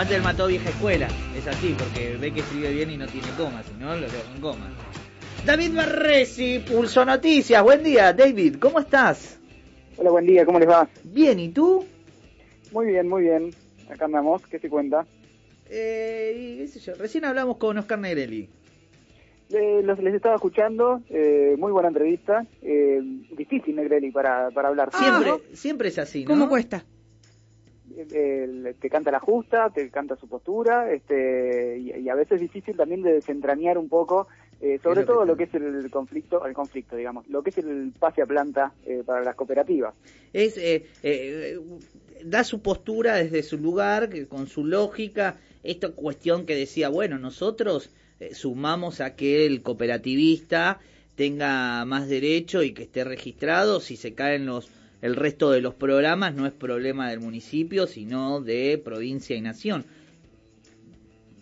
Aguante el mató vieja escuela. Es así, porque ve que escribe bien y no tiene coma, si no, lo dejo en coma. David Barresi, Pulso Noticias. Buen día, David, ¿cómo estás? Hola, buen día, ¿cómo les va? Bien, ¿y tú? Muy bien, muy bien. Acá andamos, ¿qué se cuenta? Eh, qué sé yo, recién hablamos con Oscar Negrelli. Eh, los, les estaba escuchando, eh, muy buena entrevista. Eh, difícil, Negrelli, para, para hablar. Siempre, ¿no? siempre es así, ¿no? ¿Cómo cuesta? Eh, te canta la justa, te canta su postura, este, y, y a veces es difícil también de desentrañar un poco, eh, sobre lo todo lo que es el conflicto, el conflicto, digamos, lo que es el pase a planta eh, para las cooperativas. es eh, eh, da su postura desde su lugar, que con su lógica, esta cuestión que decía, bueno, nosotros eh, sumamos a que el cooperativista tenga más derecho y que esté registrado, si se caen los el resto de los programas no es problema del municipio, sino de provincia y nación.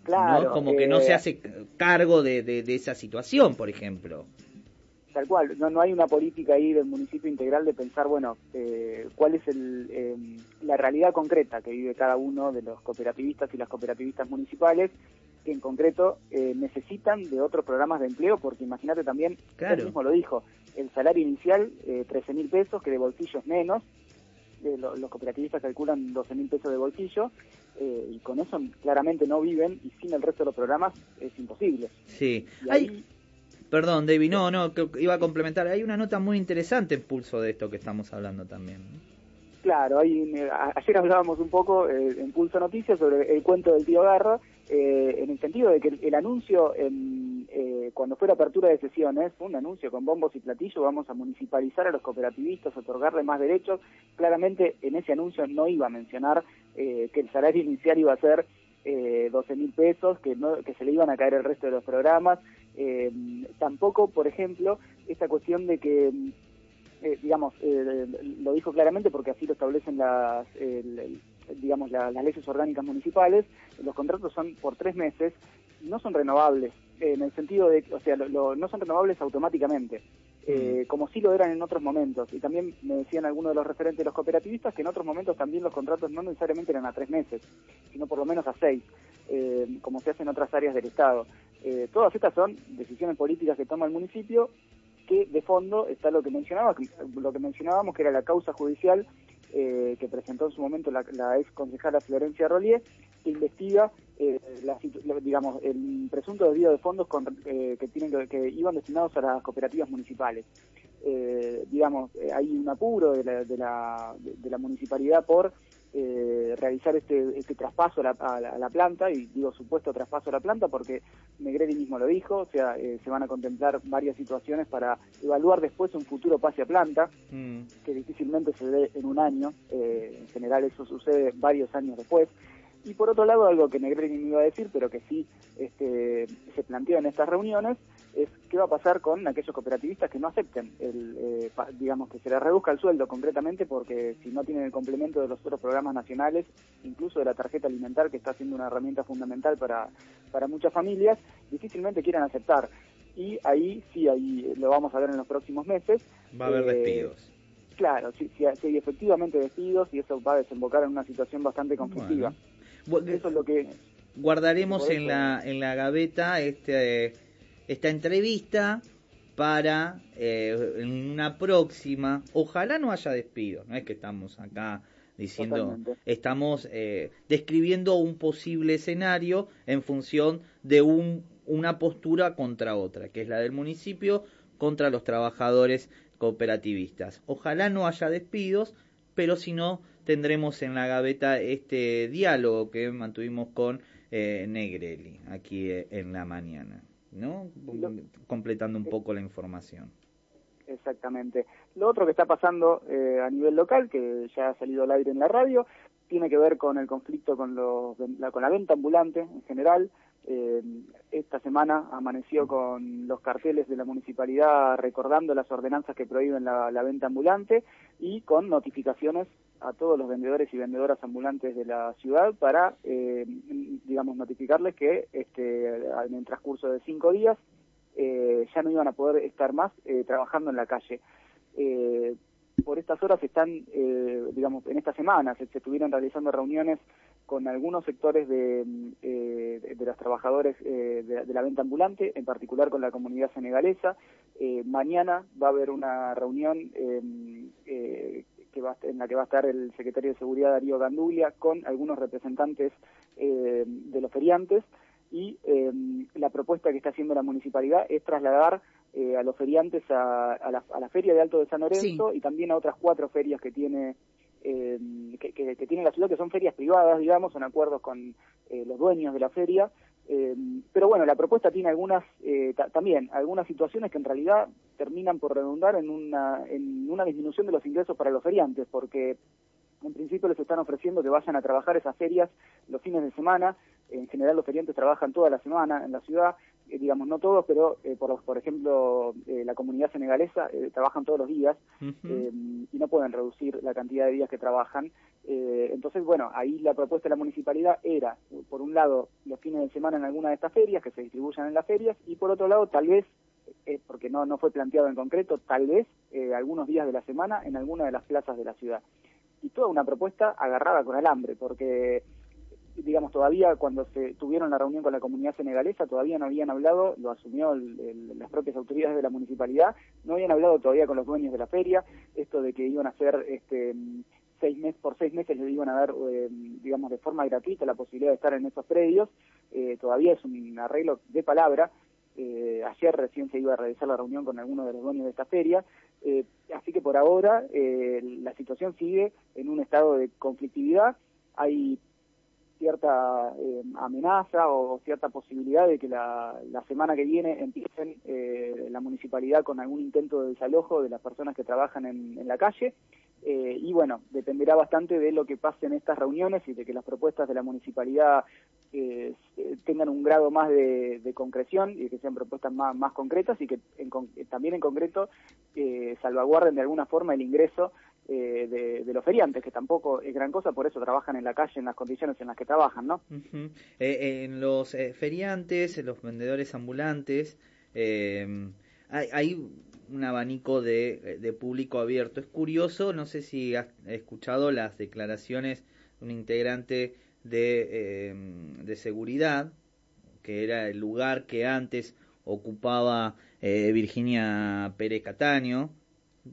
Claro. ¿no? Como que no eh, se hace cargo de, de, de esa situación, por ejemplo. Tal cual, no, no hay una política ahí del municipio integral de pensar, bueno, eh, cuál es el, eh, la realidad concreta que vive cada uno de los cooperativistas y las cooperativistas municipales, que en concreto eh, necesitan de otros programas de empleo, porque imagínate también, Claro. él mismo lo dijo, el salario inicial, eh, 13 mil pesos, que de bolsillo es menos, eh, lo- los cooperativistas calculan 12 mil pesos de bolsillo, eh, y con eso claramente no viven, y sin el resto de los programas es imposible. Sí. Y Hay, ahí- Perdón, David, no, no, que- iba a complementar. Hay una nota muy interesante en pulso de esto que estamos hablando también. Claro, hay, ayer hablábamos un poco eh, en Pulso Noticias sobre el cuento del tío Garro, eh, en el sentido de que el, anuncio, en, eh, cuando fue la apertura de sesiones, fue un anuncio con bombos y platillos, vamos a municipalizar a los cooperativistas, otorgarle más derechos. Claramente en ese anuncio no iba a mencionar eh, que el salario inicial iba a ser eh, 12 mil pesos, que, no, que se le iban a caer el resto de los programas. Eh, tampoco, por ejemplo, esta cuestión de que eh, digamos, eh, lo dijo claramente porque así lo establecen las, digamos, la- las leyes orgánicas municipales, los contratos son por tres meses y no son renovables, en el sentido de, o sea, lo- lo- no son renovables automáticamente, eh, como sí lo eran en otros momentos. Y también me decían algunos de los referentes de los cooperativistas que en otros momentos también los contratos no necesariamente eran a tres meses, sino por lo menos a seis, eh, como se hace en otras áreas del Estado. Eh, todas estas son decisiones políticas que toma el municipio que de fondo está lo que mencionaba, lo que mencionábamos que era la causa judicial eh, que presentó en su momento la, la ex concejala Florencia Rollier, que investiga eh, la digamos el presunto desvío de fondos con- eh, que tienen que, que iban destinados a las cooperativas municipales. Eh, digamos, eh, hay un apuro de la, de la, de la municipalidad por eh, realizar este, este traspaso a la, a la- a la planta, y digo supuesto traspaso a la planta porque Negrelli mismo lo dijo, o sea, eh, se van a contemplar varias situaciones para evaluar después un futuro pase a planta, Mm. que difícilmente se dé en un año, eh, en general eso sucede varios años después. Y por otro lado, algo que Negrelli me iba a decir, pero que sí este, se planteó en estas reuniones, es qué va a pasar con aquellos cooperativistas que no acepten, el, eh, pa- digamos, que se les reduzca el sueldo concretamente, porque si no tienen el complemento de los otros programas nacionales, incluso de la tarjeta alimentar, que está siendo una herramienta fundamental para, para muchas familias, difícilmente quieran aceptar. Y ahí sí, ahí lo vamos a ver en los próximos meses. Va a haber Eh, despidos. Claro, si, si, si hay efectivamente despidos y eso va a desembocar en una situación bastante conflictiva. Bueno. Eso es lo que... Guardaremos en la, en la gaveta este, esta entrevista para eh, en una próxima. Ojalá no haya despidos, no es que estamos acá diciendo, Totalmente. estamos eh, describiendo un posible escenario en función de un, una postura contra otra, que es la del municipio contra los trabajadores cooperativistas. Ojalá no haya despidos, pero si no, tendremos en la gaveta este diálogo que mantuvimos con eh, Negrelli aquí eh, en la mañana, ¿no? Lo- Completando un poco la información. Exactamente. Lo otro que está pasando eh, a nivel local, que ya ha salido al aire en la radio, tiene que ver con el conflicto con, los, la, con la venta ambulante en general. Eh, esta semana amaneció con los carteles de la municipalidad recordando las ordenanzas que prohíben la, la venta ambulante y con notificaciones a todos los vendedores y vendedoras ambulantes de la ciudad para, eh, digamos, notificarles que este, en el transcurso de cinco días eh, ya no iban a poder estar más eh, trabajando en la calle. Eh, por estas horas están, eh, digamos, en esta semana se, estuvieron realizando reuniones con algunos sectores de, eh, de, los trabajadores eh, de, la venta ambulante, en particular con la comunidad senegalesa. Mañana va a haber una reunión que va, en la que va a estar el secretario de Seguridad Darío Gandulia con algunos representantes de los feriantes y la propuesta que está haciendo la municipalidad es trasladar a los feriantes a, la, feria de Alto de San Lorenzo y también a otras cuatro ferias que tiene eh, que, que, tiene la ciudad, que son ferias privadas, digamos, son acuerdos con eh, los dueños de la feria. Eh, pero bueno, la propuesta tiene algunas, eh, también, algunas situaciones que en realidad terminan por redundar en una, en una disminución de los ingresos para los feriantes, porque en principio les están ofreciendo que vayan a trabajar esas ferias los fines de semana. En general los feriantes trabajan toda la semana en la ciudad eh, digamos, no todos, pero eh, por, por ejemplo, eh, la comunidad senegalesa trabajan todos los días y no pueden reducir la cantidad de días que trabajan. entonces, bueno, ahí la propuesta de la municipalidad era, por un lado, los fines de semana en alguna de estas ferias, que se distribuyan en las ferias, y por otro lado, tal vez, porque no, no fue planteado en concreto, tal vez algunos días de la semana en alguna de las plazas de la ciudad. Y toda una propuesta agarrada con alambre, porque digamos, todavía cuando se tuvieron la reunión con la comunidad senegalesa, todavía no habían hablado, lo asumió las propias autoridades de la municipalidad, no habían hablado todavía con los dueños de la feria, esto de que iban a hacer este seis meses por seis meses les iban a dar, eh, digamos, de forma gratuita la posibilidad de estar en esos predios, eh, todavía es un arreglo de palabra, eh, ayer recién se iba a realizar la reunión con algunos de los dueños de esta feria, así que por ahora la situación sigue en un estado de conflictividad, hay cierta eh, amenaza o cierta posibilidad de que la, semana que viene empiecen eh, la municipalidad con algún intento de desalojo de las personas que trabajan en, la calle. Eh, y bueno, dependerá bastante de lo que pase en estas reuniones y de que las propuestas de la municipalidad tengan un grado más de, concreción y que sean propuestas más, más concretas y que también en concreto salvaguarden de alguna forma el ingreso eh, de, los feriantes, que tampoco es gran cosa, por eso trabajan en la calle en las condiciones en las que trabajan, ¿no? Eh, en los eh, feriantes, en los vendedores ambulantes, hay, hay, un abanico de, de, público abierto. Es curioso, no sé si has escuchado las declaraciones de un integrante de, de seguridad, que era el lugar que antes ocupaba Virginia Pérez Cataño.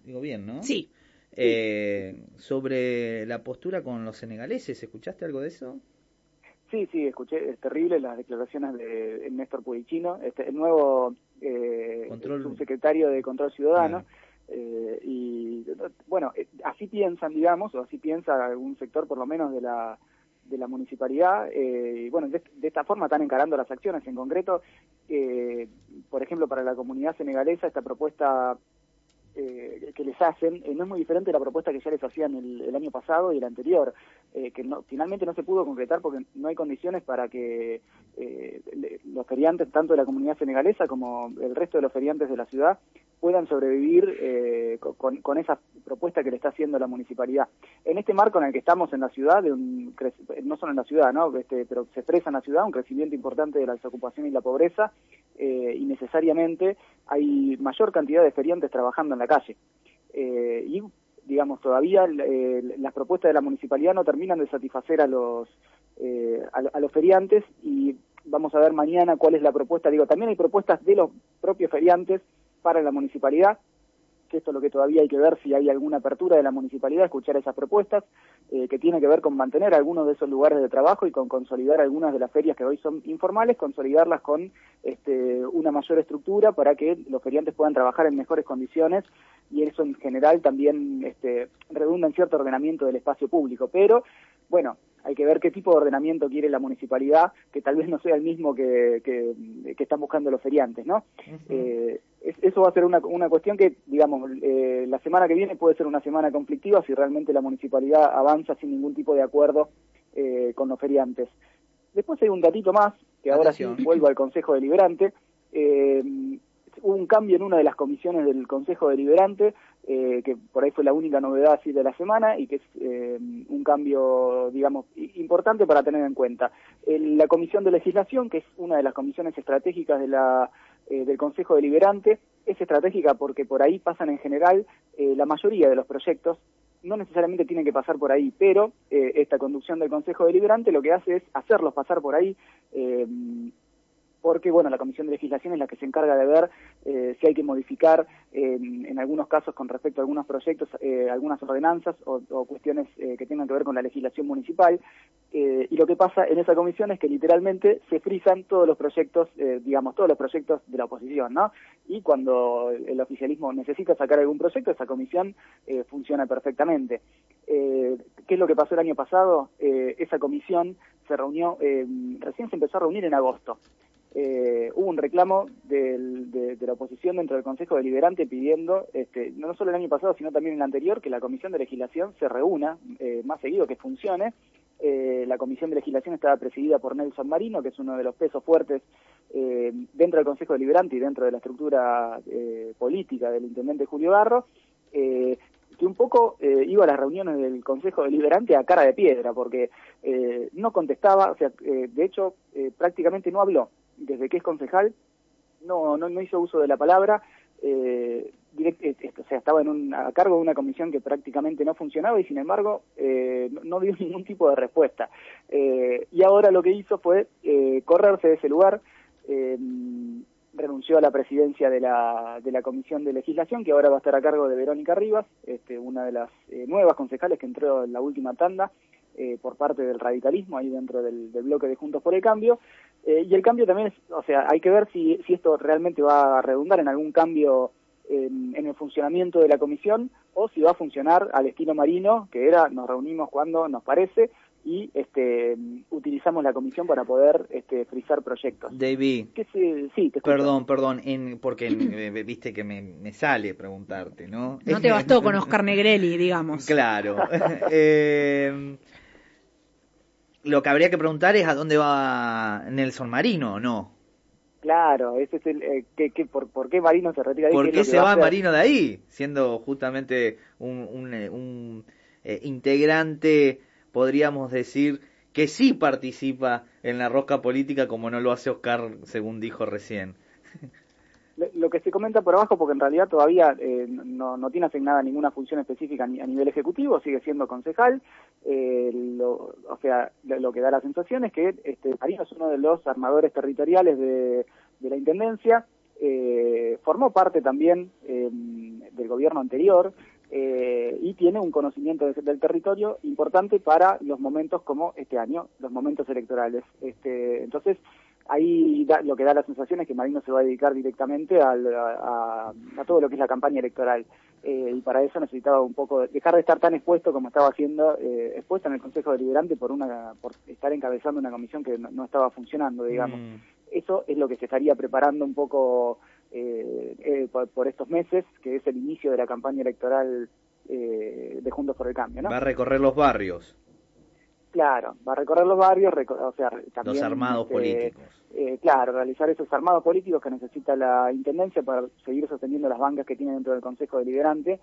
Digo bien, ¿no? Sí eh, sobre la postura con los senegaleses. ¿Escuchaste algo de eso? Sí, sí, escuché, es terrible las declaraciones de Néstor Pudichino, este, el nuevo eh, subsecretario de Control Ciudadano. Eh, y bueno, eh, así piensan, digamos, o así piensa algún sector por lo menos de la de la municipalidad, eh, y bueno, de, esta forma están encarando las acciones. En concreto, por ejemplo, para la comunidad senegalesa, esta propuesta eh, que les hacen eh, no es muy diferente de la propuesta que ya les hacían el, año pasado y el anterior, eh, que no, finalmente no se pudo concretar porque no hay condiciones para que los feriantes, tanto de la comunidad senegalesa como el resto de los feriantes de la ciudad, puedan sobrevivir con, con, esa propuesta que le está haciendo la municipalidad. En este marco en el que estamos en la ciudad, de un, no solo en la ciudad, ¿no? Este, pero se expresa en la ciudad un crecimiento importante de la desocupación y la pobreza, y necesariamente hay mayor cantidad de feriantes trabajando en la calle. Eh, y, digamos, todavía eh, las propuestas de la municipalidad no terminan de satisfacer a los, eh, a, los feriantes y vamos a ver mañana cuál es la propuesta. Digo, también hay propuestas de los propios feriantes para la municipalidad que esto es lo que todavía hay que ver si hay alguna apertura de la municipalidad, escuchar esas propuestas, eh, que tiene que ver con mantener algunos de esos lugares de trabajo y con consolidar algunas de las ferias que hoy son informales, consolidarlas con este, una mayor estructura para que los feriantes puedan trabajar en mejores condiciones y eso en general también este, redunda en cierto ordenamiento del espacio público. Pero, bueno, hay que ver qué tipo de ordenamiento quiere la municipalidad, que tal vez no sea el mismo que, que, están buscando los feriantes, ¿no? eh, eso va a ser una, una cuestión que, digamos, eh, la semana que viene puede ser una semana conflictiva si realmente la municipalidad avanza sin ningún tipo de acuerdo eh, con los feriantes. Después hay un datito más, que ahora sí vuelvo al Consejo Deliberante. Eh, hubo un cambio en una de las comisiones del Consejo Deliberante, eh, que por ahí fue la única novedad así de la semana y que es eh, un cambio, digamos, importante para tener en cuenta. la Comisión de Legislación, que es una de las comisiones estratégicas de la, eh, del Consejo Deliberante, es estratégica porque por ahí pasan en general la mayoría de los proyectos no necesariamente tiene que pasar por ahí, pero eh, esta conducción del Consejo Deliberante lo que hace es hacerlos pasar por ahí eh, porque bueno, la Comisión de Legislación es la que se encarga de ver eh, si hay que modificar en algunos casos con respecto a algunos proyectos, eh, algunas ordenanzas o, cuestiones eh, que tengan que ver con la legislación municipal. y lo que pasa en esa comisión es que literalmente se frisan todos los proyectos, digamos, todos los proyectos de la oposición, ¿no? Y cuando el oficialismo necesita sacar algún proyecto, esa comisión funciona perfectamente. ¿Qué es lo que pasó el año pasado? esa comisión se reunió, recién se empezó a reunir en agosto eh, hubo un reclamo de, la oposición dentro del Consejo Deliberante pidiendo, este, no solo el año pasado, sino también el anterior, que la Comisión de Legislación se reúna eh, más seguido, que funcione. Eh, la Comisión de Legislación estaba presidida por Nelson Marino, que es uno de los pesos fuertes eh, dentro del Consejo Deliberante y dentro de la estructura política del intendente Julio Barro que un poco iba a las reuniones del Consejo Deliberante a cara de piedra, porque no contestaba, o sea, de hecho, prácticamente no habló desde que es concejal, no, no, hizo uso de la palabra, eh, eh, o sea, estaba en un, a cargo de una comisión que prácticamente no funcionaba y sin embargo eh, no, dio ningún tipo de respuesta. Eh, y ahora lo que hizo fue eh, correrse de ese lugar, renunció a la presidencia de la, de la Comisión de Legislación, que ahora va a estar a cargo de Verónica Rivas, este, una de las nuevas concejales que entró en la última tanda, eh, por parte del radicalismo ahí dentro del, bloque de Juntos por el Cambio. Eh, y el cambio también es, o sea, hay que ver si, si esto realmente va a redundar en algún cambio en, el funcionamiento de la comisión o si va a funcionar al estilo marino, que era nos reunimos cuando nos parece y este, utilizamos la comisión para poder este, frizar proyectos. David, sí, te perdón, perdón, en, porque eh, viste que me, me, sale preguntarte, ¿no? No te bastó con Oscar Negrelli, digamos. Claro. eh, lo que habría que preguntar es a dónde va Nelson Marino, ¿no? Claro, ese es el, eh, que, por, qué Marino se retira de ahí? ¿Por qué, se va, Marino de ahí? Siendo justamente un, un, eh, un eh, integrante, podríamos decir, que sí participa en la rosca política como no lo hace Oscar, según dijo recién lo que se comenta por abajo, porque en realidad todavía eh, no, no, tiene asignada ninguna función específica a nivel ejecutivo, sigue siendo concejal, eh, lo, o sea, lo, que da la sensación es que este, Marino es uno de los armadores territoriales de, la Intendencia, eh, formó parte también del gobierno anterior, y tiene un conocimiento del territorio importante para los momentos como este año, los momentos electorales. Este, entonces, ahí lo que da la sensación es que Marino se va a dedicar directamente a, todo lo que es la campaña electoral. Eh, y para eso necesitaba un poco dejar de estar tan expuesto como estaba haciendo, eh, expuesto en el Consejo Deliberante por una por estar encabezando una comisión que no, estaba funcionando, digamos. Mm. Eso es lo que se estaría preparando un poco eh, eh por, estos meses, que es el inicio de la campaña electoral de Juntos por el Cambio. ¿no? Va a recorrer los barrios. Claro, va a recorrer los barrios, o sea, también... Los armados este, políticos. Eh, claro, realizar esos armados políticos que necesita la Intendencia para seguir sosteniendo las bancas que tiene dentro del Consejo Deliberante,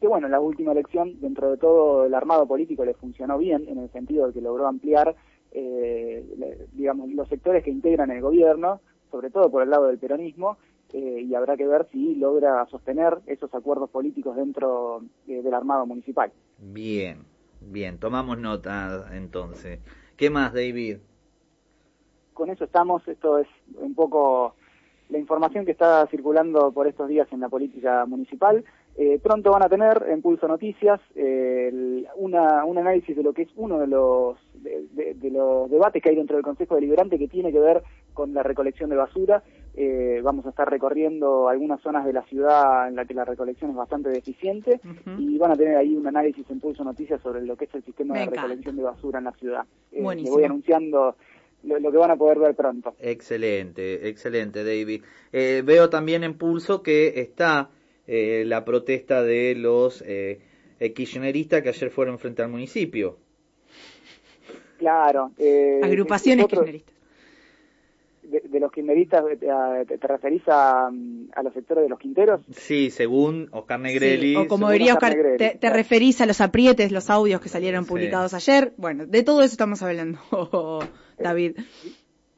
que bueno, en la última elección, dentro de todo el armado político le funcionó bien, en el sentido de que logró ampliar, eh, digamos, los sectores que integran el gobierno, sobre todo por el lado del peronismo, eh, y habrá que ver si logra sostener esos acuerdos políticos dentro del armado municipal. Bien. Bien, tomamos nota entonces. ¿Qué más, David? Con eso estamos, esto es un poco la información que está circulando por estos días en la política municipal. Eh, pronto van a tener en Pulso Noticias una, un análisis de lo que es uno de los, de, los debates que hay dentro del Consejo Deliberante que tiene que ver con la recolección de basura. Eh, vamos a estar recorriendo algunas zonas de la ciudad en la que la recolección es bastante deficiente y van a tener ahí un análisis en Pulso Noticias sobre lo que es el sistema de recolección de basura en la ciudad. Eh, le voy anunciando lo, que van a poder ver pronto. Excelente, excelente, David. Eh, veo también en Pulso que está eh, la protesta de los eh, kirchneristas que ayer fueron frente al municipio. Claro. Eh, Agrupaciones kirchneristas. De, los kirchneristas, ¿te, referís a, los sectores de los quinteros? Sí, según Oscar Negrelli. o como diría Oscar, te, referís a los aprietes, los audios que salieron publicados ayer. Bueno, de todo eso estamos hablando, David.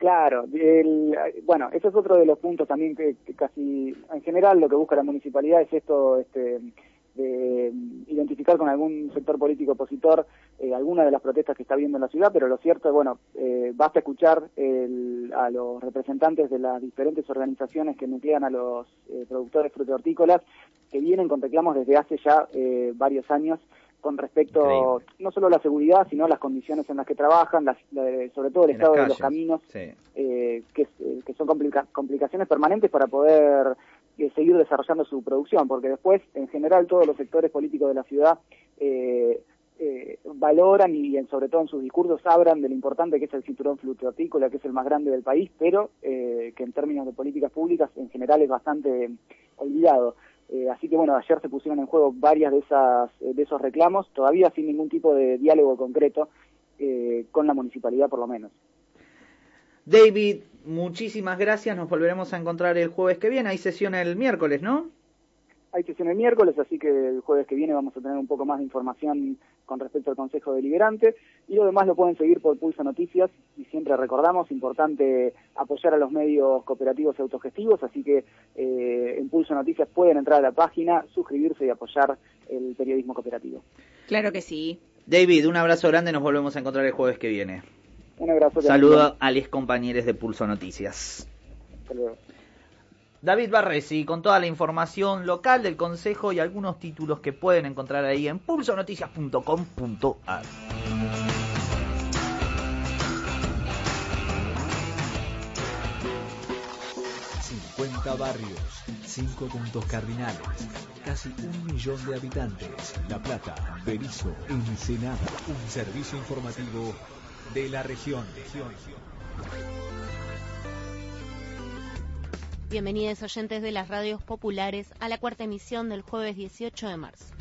Claro, el, bueno, ese es otro de los puntos también que, casi, en general, lo que busca la municipalidad es esto, este, de identificar con algún sector político opositor eh, alguna de las protestas que está viendo en la ciudad, pero lo cierto es, bueno, eh, basta escuchar a los representantes de las diferentes organizaciones que nuclean a los eh, productores frutohortícolas que vienen con reclamos desde hace ya varios años con respecto no solo a la seguridad, sino a las condiciones en las que trabajan, sobre todo el estado de los caminos, que, son complicaciones permanentes para poder seguir desarrollando su producción, porque después, en general, todos los sectores políticos de la ciudad eh, eh, valoran y, sobre todo en sus discursos hablan de lo importante que es el cinturón flutotícola, que es el más grande del país, pero eh, que en términos de políticas públicas en general es bastante olvidado. Así que bueno, ayer se pusieron en juego varias de esas de esos reclamos, todavía sin ningún tipo de diálogo concreto con la municipalidad por lo menos. David, muchísimas gracias. Nos volveremos a encontrar el jueves que viene. Hay sesión el miércoles, ¿no? Hay sesión el miércoles, así que el jueves que viene vamos a tener un poco más de información con respecto al Consejo Deliberante. Y lo demás lo pueden seguir por Pulso Noticias. Y siempre recordamos, importante apoyar a los medios cooperativos y autogestivos. Así que eh, en Pulso Noticias pueden entrar a la página, suscribirse y apoyar el periodismo cooperativo. Claro que sí. David, un abrazo grande. Nos volvemos a encontrar el jueves que viene. Un abrazo. Saludo a los compañeros de Pulso Noticias. David Barresi, con toda la información local del Consejo y algunos títulos que pueden encontrar ahí en pulsonoticias.com.ar. 50 barrios, 5 puntos cardinales, casi un millón de habitantes. La Plata, Berizo, Ensenada. Un servicio informativo de la región. Bienvenidos oyentes de las radios populares a la cuarta emisión del jueves 18 de marzo.